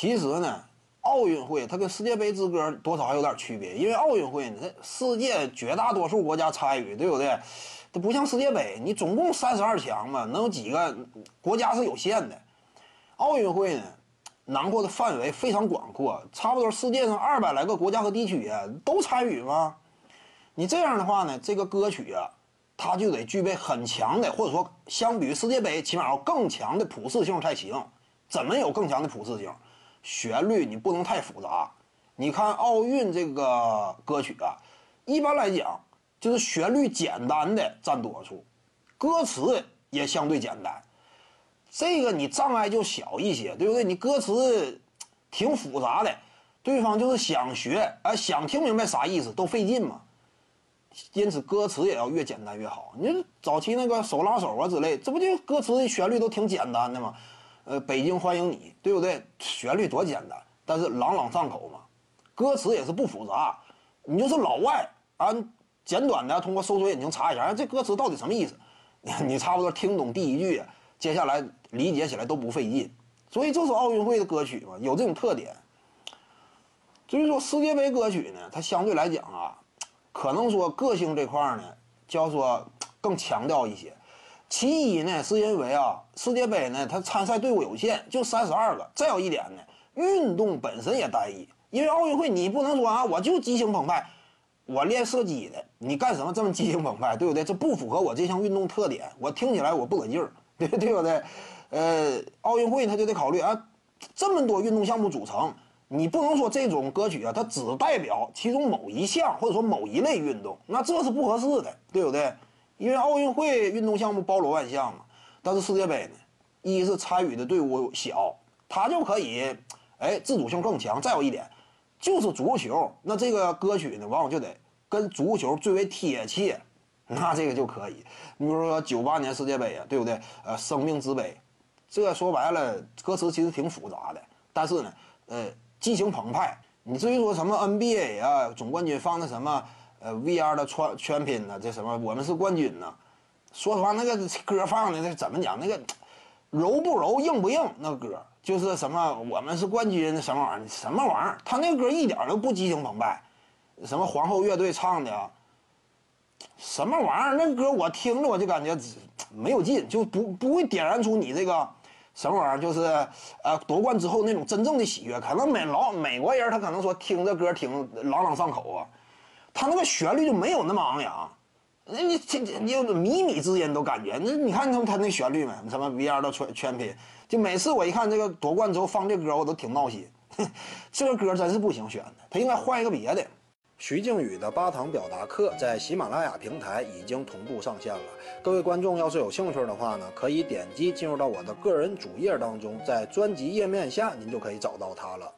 其实呢，奥运会它跟世界杯之歌多少还有点区别，因为奥运会呢，世界绝大多数国家参与，对不对？它不像世界杯，你总共三十二强嘛，能有几个国家是有限的。奥运会呢，囊括的范围非常广阔，差不多世界上二百来个国家和地区啊都参与吗？你这样的话呢，这个歌曲啊，它就得具备很强的，或者说相比于世界杯，起码要更强的普适性才行。怎么有更强的普适性？旋律你不能太复杂。你看奥运这个歌曲啊，一般来讲就是旋律简单的占多数，歌词也相对简单。这个你障碍就小一些，对不对？你歌词挺复杂的，对方就是想学，哎，想听明白啥意思都费劲嘛。因此，歌词也要越简单越好。你早期那个手拉手啊之类，这不就歌词旋律都挺简单的吗？呃，北京欢迎你，对不对？旋律多简单，但是朗朗上口嘛。歌词也是不复杂，你就是老外啊，简短的通过搜索引擎查一下，这歌词到底什么意思？你差不多听懂第一句，接下来理解起来都不费劲。所以这是奥运会的歌曲嘛，有这种特点。至于说世界杯歌曲呢，它相对来讲啊。可能说个性这块呢，叫做更强调一些。其一呢，是因为啊，世界杯呢，它参赛队伍有限，就三十二个。再有一点呢，运动本身也单一。因为奥运会你不能说啊，我就激情澎湃，我练射击的，你干什么这么激情澎湃，对不对？这不符合我这项运动特点，我听起来我不得劲儿，对对不对？呃，奥运会他就得考虑啊，这么多运动项目组成。你不能说这种歌曲啊，它只代表其中某一项或者说某一类运动，那这是不合适的，对不对？因为奥运会运动项目包罗万象嘛。但是世界杯呢，一是参与的队伍小，它就可以，哎，自主性更强。再有一点，就是足球，那这个歌曲呢，往往就得跟足球最为贴切，那这个就可以。你比如说九八年世界杯啊，对不对？呃，生命之杯，这说白了，歌词其实挺复杂的，但是呢，呃。激情澎湃，你至于说什么 NBA 啊，总冠军放的什么呃 VR 的全全拼呢？这什么我们是冠军呢？说实话，那个歌放的那怎么讲？那个柔不柔，硬不硬？那歌就是什么我们是冠军什么玩意儿？什么玩意儿？他那歌一点都不激情澎湃。什么皇后乐队唱的？什么玩意儿？那歌我听着我就感觉没有劲，就不不会点燃出你这个。什么玩意儿？就是，呃，夺冠之后那种真正的喜悦。可能美老美国人他可能说听这歌挺朗朗上口啊，他那个旋律就没有那么昂扬。那你这，你有靡靡之音都感觉。那你看他他那旋律没？什么 VR 的全全拼，就每次我一看这个夺冠之后放这歌，我都挺闹心。这个歌真是不行选的，他应该换一个别的。徐静宇的八堂表达课在喜马拉雅平台已经同步上线了。各位观众要是有兴趣的话呢，可以点击进入到我的个人主页当中，在专辑页面下您就可以找到它了。